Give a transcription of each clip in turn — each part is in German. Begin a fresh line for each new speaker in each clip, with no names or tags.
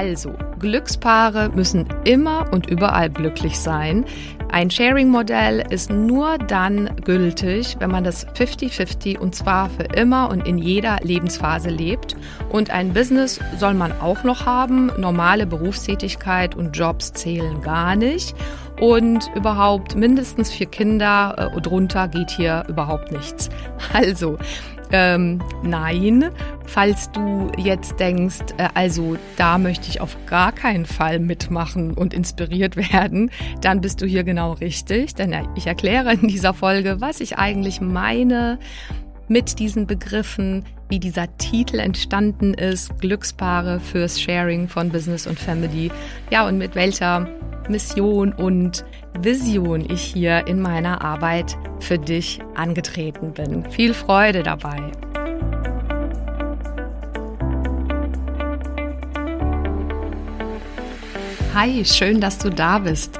Also, Glückspaare müssen immer und überall glücklich sein. Ein Sharing-Modell ist nur dann gültig, wenn man das 50-50 und zwar für immer und in jeder Lebensphase lebt. Und ein Business soll man auch noch haben. Normale Berufstätigkeit und Jobs zählen gar nicht. Und überhaupt mindestens vier Kinder äh, drunter geht hier überhaupt nichts. Also, ähm, nein, falls du jetzt denkst, äh, also da möchte ich auf gar keinen Fall mitmachen und inspiriert werden, dann bist du hier genau richtig, denn ich erkläre in dieser Folge, was ich eigentlich meine mit diesen Begriffen, wie dieser Titel entstanden ist, Glückspaare fürs Sharing von Business und Family, ja und mit welcher Mission und Vision ich hier in meiner Arbeit für dich angetreten bin. Viel Freude dabei. Hi, schön, dass du da bist.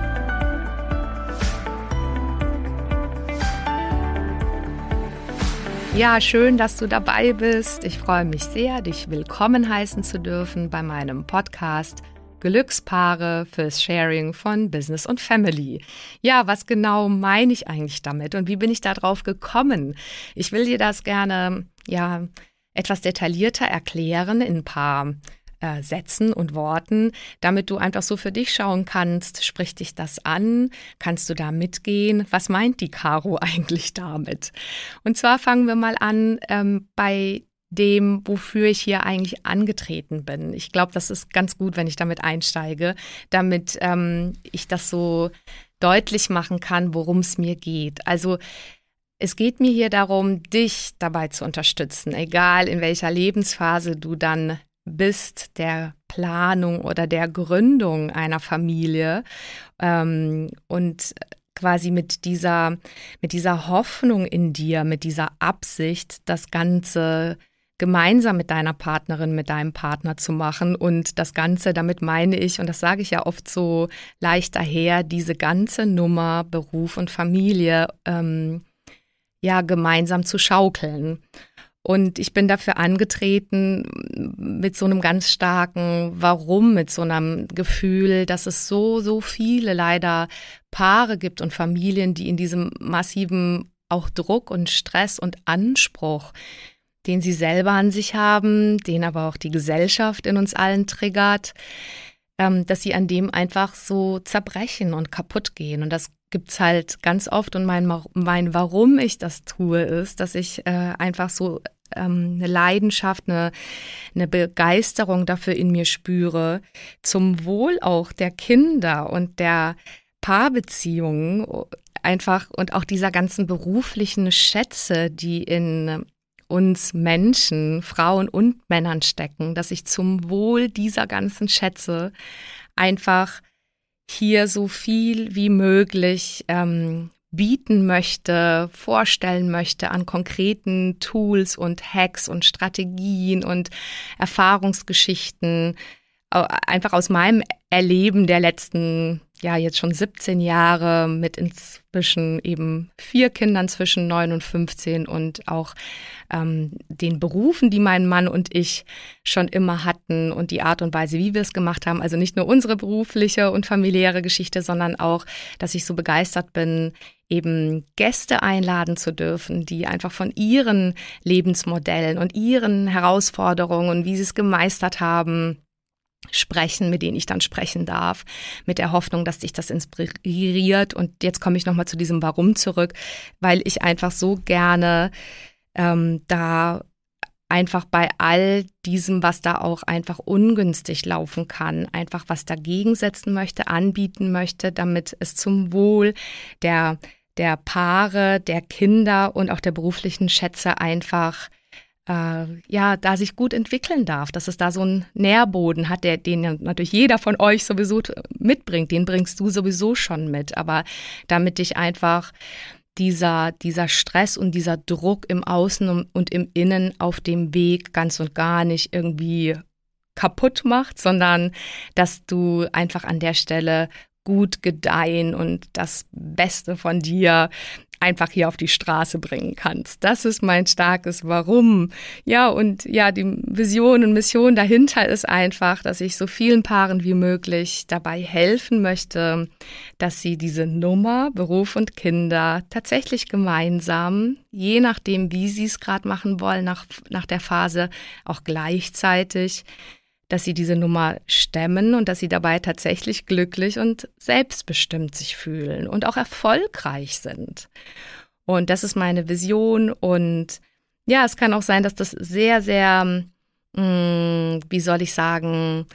Ja, schön, dass du dabei bist. Ich freue mich sehr, dich willkommen heißen zu dürfen bei meinem Podcast Glückspaare fürs Sharing von Business und Family. Ja, was genau meine ich eigentlich damit und wie bin ich darauf gekommen? Ich will dir das gerne, ja, etwas detaillierter erklären in ein paar äh, Sätzen und Worten, damit du einfach so für dich schauen kannst, spricht dich das an? Kannst du da mitgehen? Was meint die Caro eigentlich damit? Und zwar fangen wir mal an ähm, bei dem, wofür ich hier eigentlich angetreten bin. Ich glaube, das ist ganz gut, wenn ich damit einsteige, damit ähm, ich das so deutlich machen kann, worum es mir geht. Also es geht mir hier darum, dich dabei zu unterstützen, egal in welcher Lebensphase du dann bist der Planung oder der Gründung einer Familie ähm, und quasi mit dieser, mit dieser Hoffnung in dir, mit dieser Absicht, das Ganze gemeinsam mit deiner Partnerin, mit deinem Partner zu machen. Und das Ganze, damit meine ich, und das sage ich ja oft so leicht daher, diese ganze Nummer Beruf und Familie ähm, ja gemeinsam zu schaukeln. Und ich bin dafür angetreten mit so einem ganz starken Warum, mit so einem Gefühl, dass es so, so viele leider Paare gibt und Familien, die in diesem massiven auch Druck und Stress und Anspruch, den sie selber an sich haben, den aber auch die Gesellschaft in uns allen triggert, ähm, dass sie an dem einfach so zerbrechen und kaputt gehen. Und das gibt's halt ganz oft und mein, mein Warum ich das tue, ist, dass ich äh, einfach so ähm, eine Leidenschaft, eine, eine Begeisterung dafür in mir spüre, zum Wohl auch der Kinder und der Paarbeziehungen einfach und auch dieser ganzen beruflichen Schätze, die in uns Menschen, Frauen und Männern stecken, dass ich zum Wohl dieser ganzen Schätze einfach hier so viel wie möglich ähm, bieten möchte, vorstellen möchte an konkreten Tools und Hacks und Strategien und Erfahrungsgeschichten, einfach aus meinem Erleben der letzten ja jetzt schon 17 Jahre mit inzwischen eben vier Kindern zwischen 9 und 15 und auch ähm, den Berufen, die mein Mann und ich schon immer hatten und die Art und Weise, wie wir es gemacht haben. Also nicht nur unsere berufliche und familiäre Geschichte, sondern auch, dass ich so begeistert bin, eben Gäste einladen zu dürfen, die einfach von ihren Lebensmodellen und ihren Herausforderungen, wie sie es gemeistert haben, sprechen, mit denen ich dann sprechen darf, mit der Hoffnung, dass dich das inspiriert. Und jetzt komme ich nochmal zu diesem Warum zurück, weil ich einfach so gerne ähm, da einfach bei all diesem, was da auch einfach ungünstig laufen kann, einfach was dagegen setzen möchte, anbieten möchte, damit es zum Wohl der, der Paare, der Kinder und auch der beruflichen Schätze einfach äh, ja, da sich gut entwickeln darf, dass es da so einen Nährboden hat, der, den natürlich jeder von euch sowieso mitbringt, den bringst du sowieso schon mit, aber damit dich einfach dieser, dieser Stress und dieser Druck im Außen und im Innen auf dem Weg ganz und gar nicht irgendwie kaputt macht, sondern dass du einfach an der Stelle gut gedeihen und das Beste von dir einfach hier auf die Straße bringen kannst. Das ist mein starkes Warum. Ja, und ja, die Vision und Mission dahinter ist einfach, dass ich so vielen Paaren wie möglich dabei helfen möchte, dass sie diese Nummer Beruf und Kinder tatsächlich gemeinsam, je nachdem, wie sie es gerade machen wollen, nach, nach der Phase auch gleichzeitig dass sie diese Nummer stemmen und dass sie dabei tatsächlich glücklich und selbstbestimmt sich fühlen und auch erfolgreich sind. Und das ist meine Vision. Und ja, es kann auch sein, dass das sehr, sehr, mh, mm, wie soll ich sagen,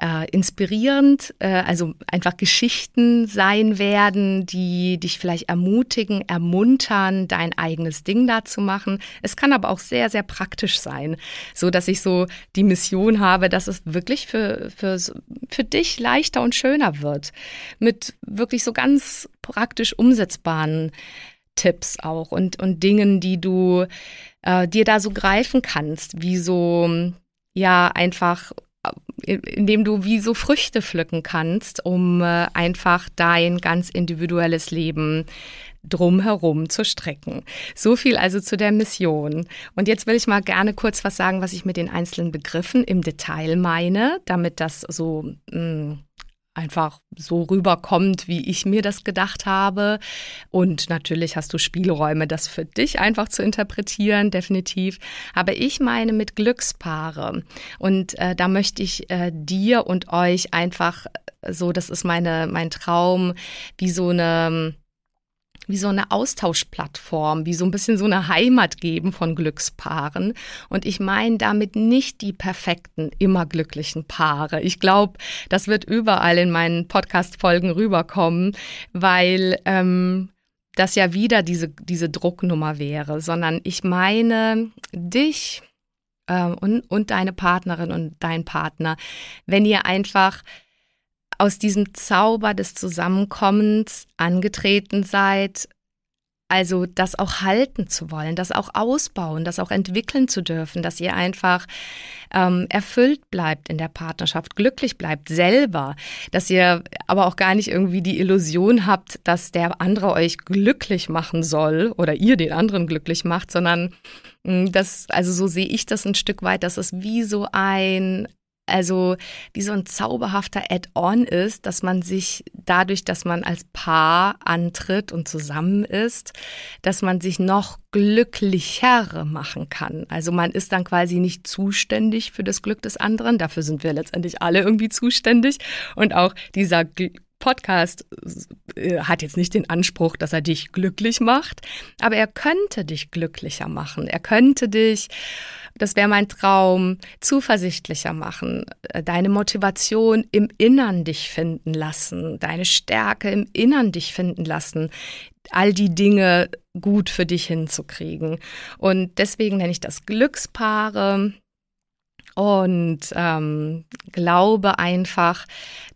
äh, inspirierend, äh, also einfach Geschichten sein werden, die dich vielleicht ermutigen, ermuntern, dein eigenes Ding da zu machen. Es kann aber auch sehr, sehr praktisch sein, so dass ich so die Mission habe, dass es wirklich für, für, für dich leichter und schöner wird. Mit wirklich so ganz praktisch umsetzbaren Tipps auch und, und Dingen, die du äh, dir da so greifen kannst, wie so ja einfach indem du wie so Früchte pflücken kannst, um äh, einfach dein ganz individuelles Leben drumherum zu strecken. So viel also zu der Mission. Und jetzt will ich mal gerne kurz was sagen, was ich mit den einzelnen Begriffen im Detail meine, damit das so mh, mm, einfach so rüberkommt, wie ich mir das gedacht habe. Und natürlich hast du Spielräume, das für dich einfach zu interpretieren, definitiv. Aber ich meine mit Glückspaare. Und äh, da möchte ich äh, dir und euch einfach so, das ist meine, mein Traum, wie so eine wie so eine Austauschplattform, wie so ein bisschen so eine Heimat geben von Glückspaaren. Und ich meine damit nicht die perfekten, immer glücklichen Paare. Ich glaube, das wird überall in meinen Podcast-Folgen rüberkommen, weil ähm, das ja wieder diese, diese Drucknummer wäre, sondern ich meine dich äh, und, und deine Partnerin und dein Partner, wenn ihr einfach aus diesem Zauber des Zusammenkommens angetreten seid, also das auch halten zu wollen, das auch ausbauen, das auch entwickeln zu dürfen, dass ihr einfach ähm, erfüllt bleibt in der Partnerschaft, glücklich bleibt selber, dass ihr aber auch gar nicht irgendwie die Illusion habt, dass der andere euch glücklich machen soll oder ihr den anderen glücklich macht, sondern mm, das, also so sehe ich das ein Stück weit, dass es wie so ein also wie so ein zauberhafter Add-on ist, dass man sich dadurch, dass man als Paar antritt und zusammen ist, dass man sich noch glücklicher machen kann. Also man ist dann quasi nicht zuständig für das Glück des anderen, dafür sind wir letztendlich alle irgendwie zuständig und auch dieser Podcast äh, hat jetzt nicht den Anspruch, dass er dich glücklich macht, aber er könnte dich glücklicher machen. Er könnte dich das wäre mein Traum, zuversichtlicher machen, äh, deine Motivation im Innern dich finden lassen, deine Stärke im Innern dich finden lassen, all die Dinge gut für dich hinzukriegen. Und deswegen nenne ich das Glückspaare und ähm, glaube einfach,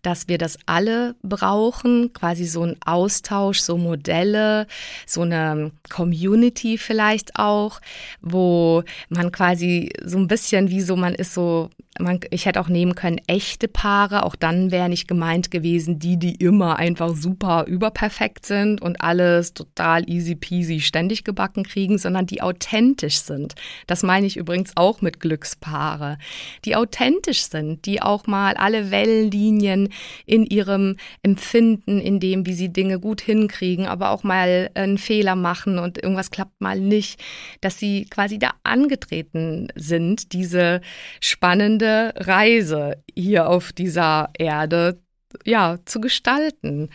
dass wir das alle brauchen, quasi so ein Austausch, so Modelle, so eine Community vielleicht auch, wo man quasi so ein bisschen wie so, man ist so man, ich hätte auch nehmen können echte Paare, auch dann wäre nicht gemeint gewesen, die, die immer einfach super überperfekt sind und alles total easy peasy ständig gebacken kriegen, sondern die authentisch sind. Das meine ich übrigens auch mit Glückspaare. Die authentisch sind, die auch mal alle Wellenlinien in ihrem Empfinden, in dem, wie sie Dinge gut hinkriegen, aber auch mal einen Fehler machen und irgendwas klappt mal nicht, dass sie quasi da angetreten sind, diese spannende Reise hier auf dieser Erde ja zu gestalten.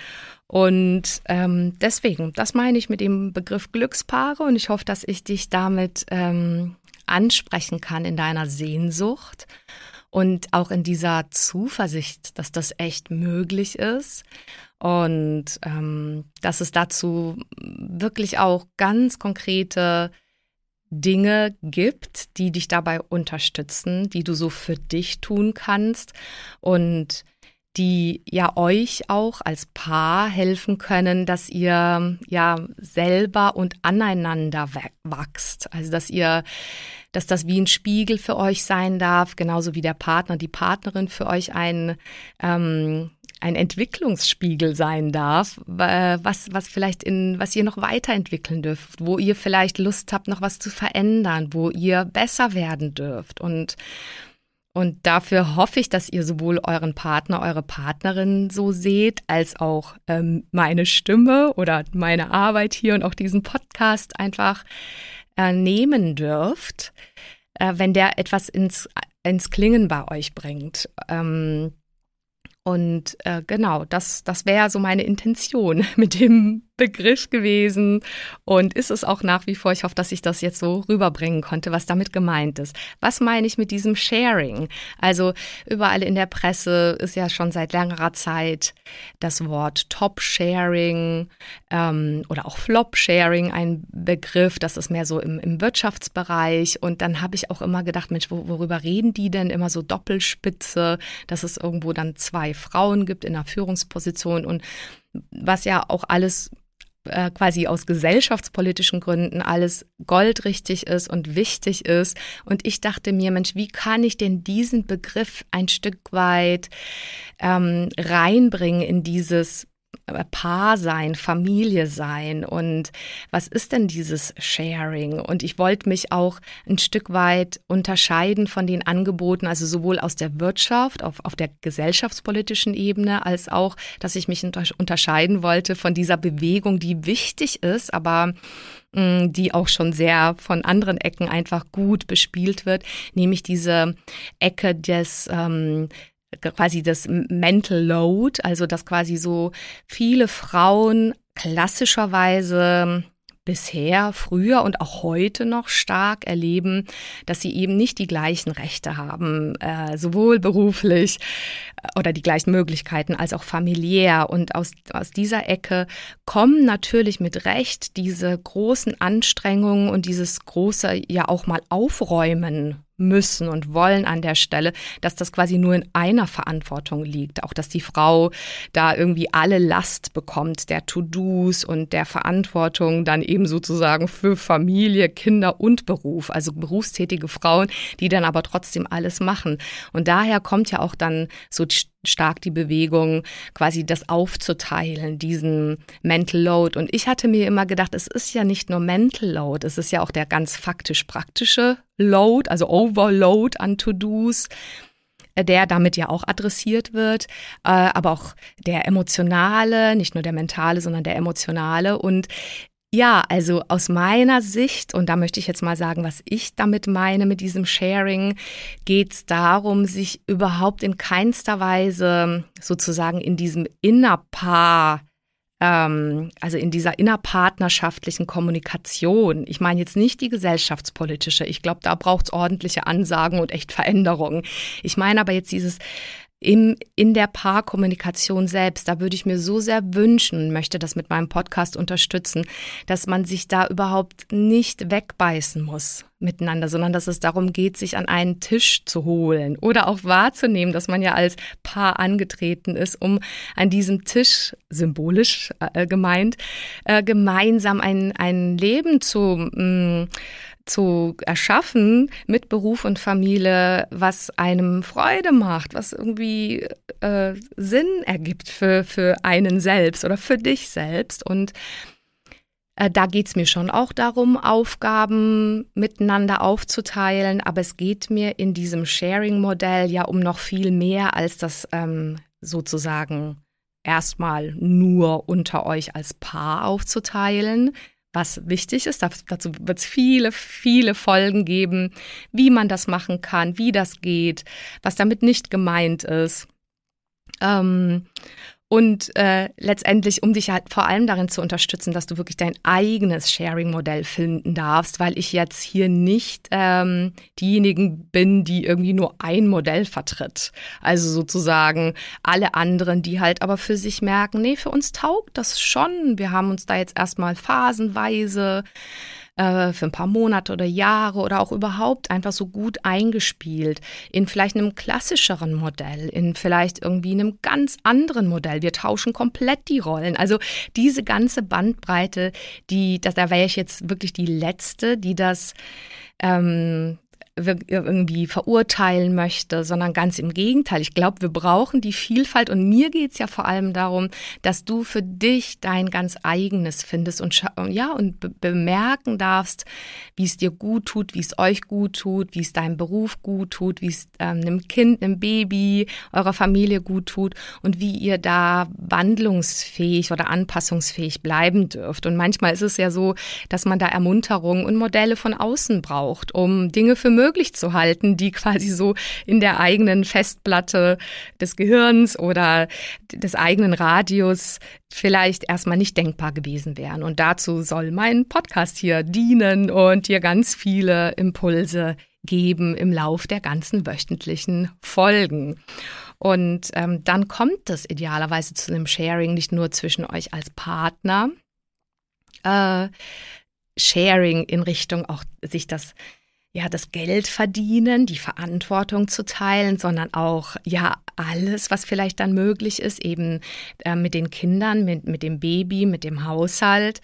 Und ähm, deswegen, das meine ich mit dem Begriff Glückspaare und ich hoffe, dass ich dich damit ähm, ansprechen kann in deiner Sehnsucht und auch in dieser Zuversicht, dass das echt möglich ist und ähm, dass es dazu wirklich auch ganz konkrete Dinge gibt, die dich dabei unterstützen, die du so für dich tun kannst und die ja euch auch als Paar helfen können, dass ihr ja selber und aneinander wachst. Also dass ihr, dass das wie ein Spiegel für euch sein darf, genauso wie der Partner, die Partnerin für euch ein ähm, ein Entwicklungsspiegel sein darf, was, was vielleicht in, was ihr noch weiterentwickeln dürft, wo ihr vielleicht Lust habt, noch was zu verändern, wo ihr besser werden dürft. Und, und dafür hoffe ich, dass ihr sowohl euren Partner, eure Partnerin so seht, als auch ähm, meine Stimme oder meine Arbeit hier und auch diesen Podcast einfach äh, nehmen dürft, äh, wenn der etwas ins, ins Klingen bei euch bringt. Ähm, und äh, genau, das, das wäre so meine Intention mit dem Begriff gewesen und ist es auch nach wie vor. Ich hoffe, dass ich das jetzt so rüberbringen konnte, was damit gemeint ist. Was meine ich mit diesem Sharing? Also überall in der Presse ist ja schon seit längerer Zeit das Wort Top-Sharing ähm, oder auch Flop-Sharing ein Begriff. Das ist mehr so im, im Wirtschaftsbereich. Und dann habe ich auch immer gedacht, Mensch, worüber reden die denn immer so Doppelspitze, dass es irgendwo dann zwei Frauen gibt in einer Führungsposition und was ja auch alles äh, quasi aus gesellschaftspolitischen Gründen alles goldrichtig ist und wichtig ist. Und ich dachte mir, Mensch, wie kann ich denn diesen Begriff ein Stück weit ähm, reinbringen in dieses Paar sein, Familie sein und was ist denn dieses Sharing? Und ich wollte mich auch ein Stück weit unterscheiden von den Angeboten, also sowohl aus der Wirtschaft, auf, auf der gesellschaftspolitischen Ebene, als auch, dass ich mich unterscheiden wollte von dieser Bewegung, die wichtig ist, aber mm, die auch schon sehr von anderen Ecken einfach gut bespielt wird, nämlich diese Ecke des ähm, quasi das Mental Load, also dass quasi so viele Frauen klassischerweise bisher, früher und auch heute noch stark erleben, dass sie eben nicht die gleichen Rechte haben, äh, sowohl beruflich äh, oder die gleichen Möglichkeiten als auch familiär. Und aus, aus dieser Ecke kommen natürlich mit Recht diese großen Anstrengungen und dieses große ja auch mal Aufräumen müssen und wollen an der Stelle, dass das quasi nur in einer Verantwortung liegt. Auch, dass die Frau da irgendwie alle Last bekommt der To-Dos und der Verantwortung dann eben sozusagen für Familie, Kinder und Beruf. Also berufstätige Frauen, die dann aber trotzdem alles machen. Und daher kommt ja auch dann so stark die Bewegung, quasi das aufzuteilen, diesen Mental Load. Und ich hatte mir immer gedacht, es ist ja nicht nur Mental Load, es ist ja auch der ganz faktisch praktische Load, also Overload an To-Dos der damit ja auch adressiert wird, äh, aber auch der emotionale, nicht nur der mentale, sondern der emotionale. Und ja, also aus meiner Sicht, und da möchte ich jetzt mal sagen, was ich damit meine mit diesem Sharing, geht es darum, sich überhaupt in keinster Weise sozusagen in diesem Innerpaar ähm, also in dieser innerpartnerschaftlichen Kommunikation, ich meine jetzt nicht die gesellschaftspolitische, ich glaube, da braucht es ordentliche Ansagen und echt Veränderungen. Ich meine aber jetzt dieses im, in der Paarkommunikation selbst, da würde ich mir so sehr wünschen, möchte das mit meinem Podcast unterstützen, dass man sich da überhaupt nicht wegbeißen muss miteinander, sondern dass es darum geht, sich an einen Tisch zu holen oder auch wahrzunehmen, dass man ja als Paar angetreten ist, um an diesem Tisch, symbolisch äh, gemeint, äh, gemeinsam ein, ein Leben zu mh, mm, zu erschaffen mit Beruf und Familie, was einem Freude macht, was irgendwie äh, Sinn ergibt für, für einen selbst oder für dich selbst. Und äh, da geht es mir schon auch darum, Aufgaben miteinander aufzuteilen, aber es geht mir in diesem Sharing-Modell ja um noch viel mehr als das ähm, sozusagen erstmal nur unter euch als Paar aufzuteilen, was wichtig ist. Dazu wird es viele, viele Folgen geben, wie man das machen kann, wie das geht, was damit nicht gemeint ist. Ähm, und äh, letztendlich, um dich halt vor allem darin zu unterstützen, dass du wirklich dein eigenes Sharing-Modell finden darfst, weil ich jetzt hier nicht ähm, diejenigen bin, die irgendwie nur ein Modell vertritt. Also sozusagen alle anderen, die halt aber für sich merken, nee, für uns taugt das schon. Wir haben uns da jetzt erstmal phasenweise äh, für ein paar Monate oder Jahre oder auch überhaupt einfach so gut eingespielt in vielleicht einem klassischeren Modell, in vielleicht irgendwie einem ganz anderen Modell. Wir tauschen komplett die Rollen. Also diese ganze Bandbreite, die, da wäre ich jetzt wirklich die letzte, die das ähm, irgendwie verurteilen möchte, sondern ganz im Gegenteil. Ich glaube, wir brauchen die Vielfalt und mir geht es ja vor allem darum, dass du für dich dein ganz eigenes findest und ja und be bemerken darfst, wie es dir gut tut, wie es euch gut tut, wie es deinem Beruf gut tut, wie es ähm, einem Kind, einem Baby, eurer Familie gut tut und wie ihr da wandlungsfähig oder anpassungsfähig bleiben dürft. Und manchmal ist es ja so, dass man da Ermunterung und Modelle von außen braucht, um Dinge für möglich möglich zu halten, die quasi so in der eigenen Festplatte des Gehirns oder des eigenen Radios vielleicht erstmal nicht denkbar gewesen wären. Und dazu soll mein Podcast hier dienen und dir ganz viele Impulse geben im Lauf der ganzen wöchentlichen Folgen. Und ähm, dann kommt es idealerweise zu einem Sharing nicht nur zwischen euch als Partner, äh, Sharing in Richtung auch sich das ja, das Geld verdienen, die Verantwortung zu teilen, sondern auch, ja, alles, was vielleicht dann möglich ist, eben äh, mit den Kindern, mit, mit dem Baby, mit dem Haushalt,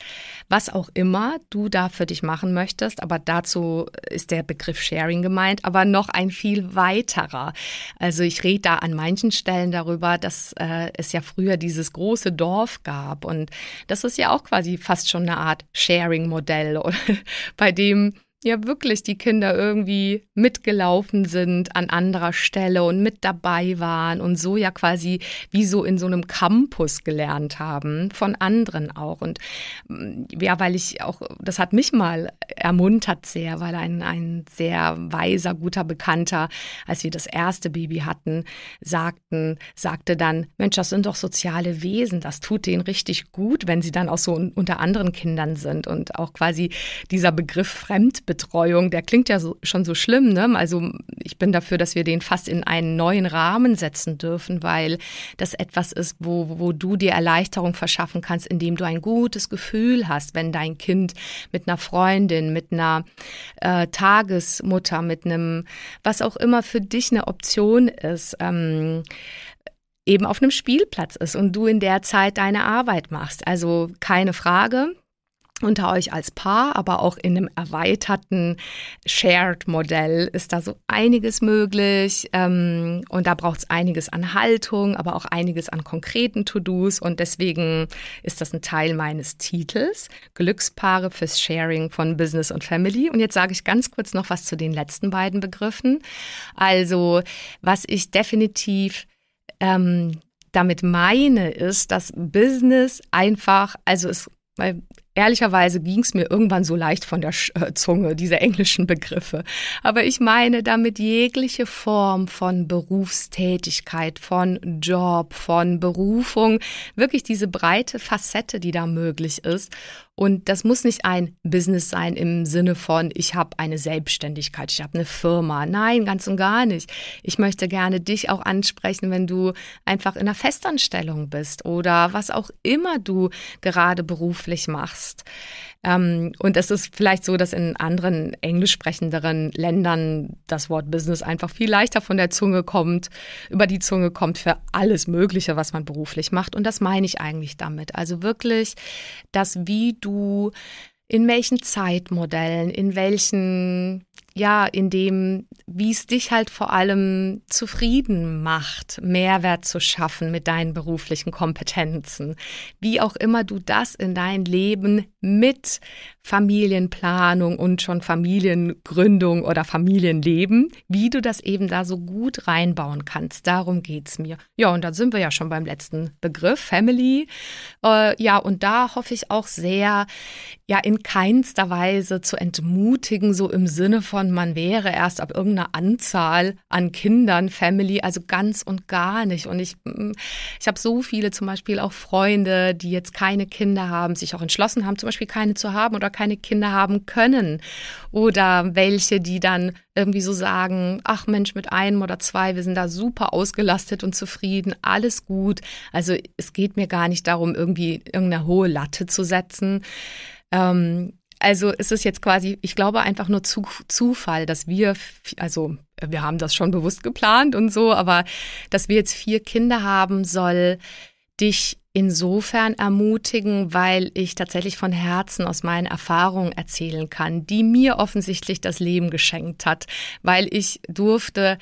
was auch immer du da für dich machen möchtest. Aber dazu ist der Begriff Sharing gemeint, aber noch ein viel weiterer. Also ich rede da an manchen Stellen darüber, dass äh, es ja früher dieses große Dorf gab und das ist ja auch quasi fast schon eine Art Sharing-Modell, bei dem ja wirklich die Kinder irgendwie mitgelaufen sind an anderer Stelle und mit dabei waren und so ja quasi wie so in so einem Campus gelernt haben, von anderen auch. Und mm, ja, weil ich auch, das hat mich mal ermuntert sehr, weil ein, ein sehr weiser, guter Bekannter, als wir das erste Baby hatten, sagten, sagte dann, Mensch, das sind doch soziale Wesen, das tut denen richtig gut, wenn sie dann auch so unter anderen Kindern sind und auch quasi dieser Begriff Fremdbildung Kinderbetreuung, der klingt ja so, schon so schlimm. Ne? Also ich bin dafür, dass wir den fast in einen neuen Rahmen setzen dürfen, weil das etwas ist, wo, wo du dir Erleichterung verschaffen kannst, indem du ein gutes Gefühl hast, wenn dein Kind mit einer Freundin, mit einer äh, Tagesmutter, mit einem, was auch immer für dich eine Option ist, ähm, eben auf einem Spielplatz ist und du in der Zeit deine Arbeit machst. Also keine Frage, unter euch als Paar, aber auch in einem erweiterten Shared-Modell ist da so einiges möglich. Ähm, und da braucht es einiges an Haltung, aber auch einiges an konkreten To-Dos. Und deswegen ist das ein Teil meines Titels, Glückspaare fürs Sharing von Business und Family. Und jetzt sage ich ganz kurz noch was zu den letzten beiden Begriffen. Also, was ich definitiv ähm, damit meine, ist, dass Business einfach, also es weil Ehrlicherweise ging es mir irgendwann so leicht von der äh, Zunge, diese englischen Begriffe. Aber ich meine damit jegliche Form von Berufstätigkeit, von Job, von Berufung, wirklich diese breite Facette, die da möglich ist. Und das muss nicht ein Business sein im Sinne von, ich habe eine Selbstständigkeit, ich habe eine Firma. Nein, ganz und gar nicht. Ich möchte gerne dich auch ansprechen, wenn du einfach in einer Festanstellung bist oder was auch immer du gerade beruflich machst. Ähm, und es ist vielleicht so, dass in anderen englisch sprechenderen Ländern das Wort Business einfach viel leichter von der Zunge kommt, über die Zunge kommt für alles Mögliche, was man beruflich macht. Und das meine ich eigentlich damit. Also wirklich, dass wie du in welchen Zeitmodellen, in welchen ja, in dem, wie es dich halt vor allem zufrieden macht, Mehrwert zu schaffen mit deinen beruflichen Kompetenzen. Wie auch immer du das in dein Leben mit Familienplanung und schon Familiengründung oder Familienleben, wie du das eben da so gut reinbauen kannst. Darum geht's mir. Ja, und da sind wir ja schon beim letzten Begriff, Family. Äh, ja, und da hoffe ich auch sehr, ja, in keinster Weise zu entmutigen, so im Sinne von, von, man wäre erst ab irgendeiner Anzahl an Kindern Family, also ganz und gar nicht. Und ich, mm, ich habe so viele zum Beispiel auch Freunde, die jetzt keine Kinder haben, sich auch entschlossen haben, zum Beispiel keine zu haben oder keine Kinder haben können. Oder welche, die dann irgendwie so sagen, ach Mensch, mit einem oder zwei, wir sind da super ausgelastet und zufrieden, alles gut. Also es geht mir gar nicht darum, irgendwie irgendeine hohe Latte zu setzen. Ähm, also es ist jetzt quasi, ich glaube einfach nur zu, Zufall, dass wir, also wir haben das schon bewusst geplant und so, aber dass wir jetzt vier Kinder haben, soll dich insofern ermutigen, weil ich tatsächlich von Herzen aus meinen Erfahrungen erzählen kann, die mir offensichtlich das Leben geschenkt hat, weil ich durfte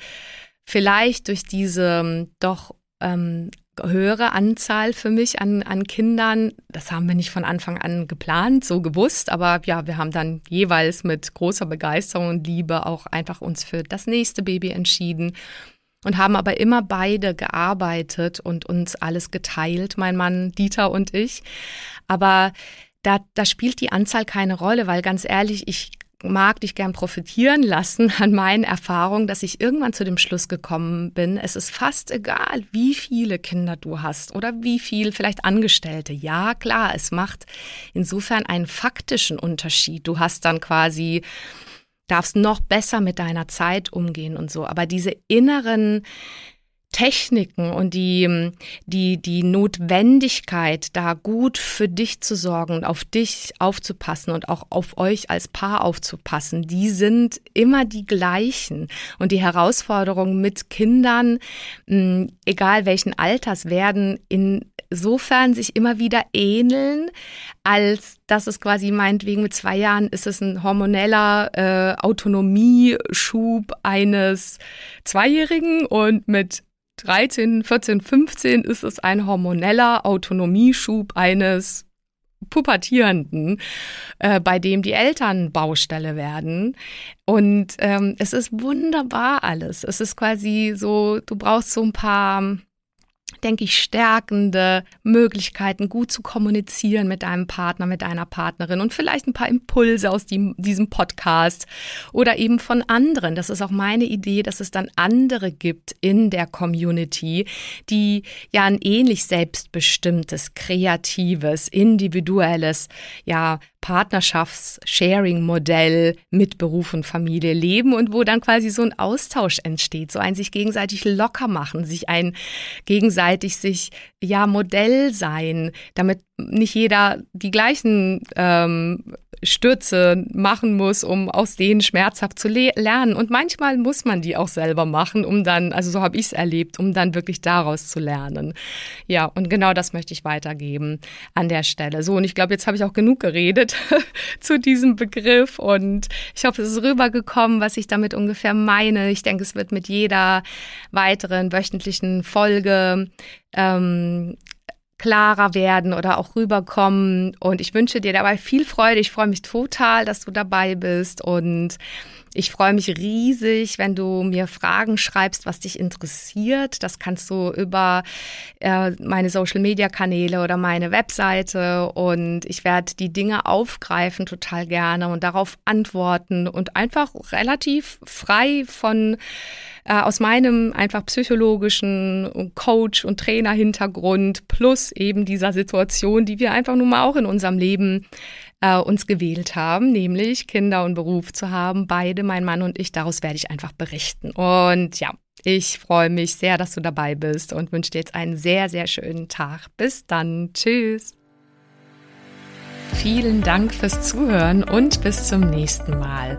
vielleicht durch diese doch ähm, höhere Anzahl für mich an, an Kindern. Das haben wir nicht von Anfang an geplant, so gewusst, aber ja, wir haben dann jeweils mit großer Begeisterung und Liebe auch einfach uns für das nächste Baby entschieden und haben aber immer beide gearbeitet und uns alles geteilt, mein Mann Dieter und ich. Aber da, da spielt die Anzahl keine Rolle, weil ganz ehrlich, ich mag dich gern profitieren lassen an meinen Erfahrungen, dass ich irgendwann zu dem Schluss gekommen bin, es ist fast egal, wie viele Kinder du hast oder wie viel vielleicht Angestellte. Ja, klar, es macht insofern einen faktischen Unterschied. Du hast dann quasi darfst noch besser mit deiner Zeit umgehen und so, aber diese inneren Techniken und die, die, die Notwendigkeit, da gut für dich zu sorgen und auf dich aufzupassen und auch auf euch als Paar aufzupassen, die sind immer die gleichen. Und die Herausforderungen mit Kindern, egal welchen Alters, werden insofern sich immer wieder ähneln, als dass es quasi meinetwegen mit zwei Jahren ist es ein hormoneller äh, Autonomieschub eines Zweijährigen und mit 13, 14, 15 ist es ein hormoneller Autonomieschub eines Pubertierenden, äh, bei dem die Eltern Baustelle werden. Und ähm, es ist wunderbar alles. Es ist quasi so, du brauchst so ein paar denke ich, stärkende Möglichkeiten, gut zu kommunizieren mit deinem Partner, mit deiner Partnerin und vielleicht ein paar Impulse aus die, diesem Podcast oder eben von anderen. Das ist auch meine Idee, dass es dann andere gibt in der Community, die ja ein ähnlich selbstbestimmtes, kreatives, individuelles, ja, Partnerschafts-Sharing-Modell mit Beruf und Familie leben und wo dann quasi so ein Austausch entsteht, so ein sich gegenseitig locker machen, sich ein gegenseitig sich ja Modell sein, damit nicht jeder die gleichen ähm, Stürze machen muss, um aus denen schmerzhaft zu le lernen. Und manchmal muss man die auch selber machen, um dann, also so habe ich es erlebt, um dann wirklich daraus zu lernen. Ja, und genau das möchte ich weitergeben an der Stelle. So, und ich glaube, jetzt habe ich auch genug geredet zu diesem Begriff und ich hoffe, es ist rübergekommen, was ich damit ungefähr meine. Ich denke, es wird mit jeder weiteren wöchentlichen Folge ähm, klarer werden oder auch rüberkommen. Und ich wünsche dir dabei viel Freude. Ich freue mich total, dass du dabei bist und ich freue mich riesig, wenn du mir Fragen schreibst, was dich interessiert. Das kannst du über äh, meine Social-Media-Kanäle oder meine Webseite und ich werde die Dinge aufgreifen total gerne und darauf antworten und einfach relativ frei von äh, aus meinem einfach psychologischen Coach- und Trainer-Hintergrund plus eben dieser Situation, die wir einfach nun mal auch in unserem Leben äh, uns gewählt haben, nämlich Kinder und Beruf zu haben. Beide, mein Mann und ich, daraus werde ich einfach berichten. Und ja, ich freue mich sehr, dass du dabei bist und wünsche dir jetzt einen sehr, sehr schönen Tag. Bis dann. Tschüss. Vielen Dank fürs Zuhören und bis zum nächsten Mal.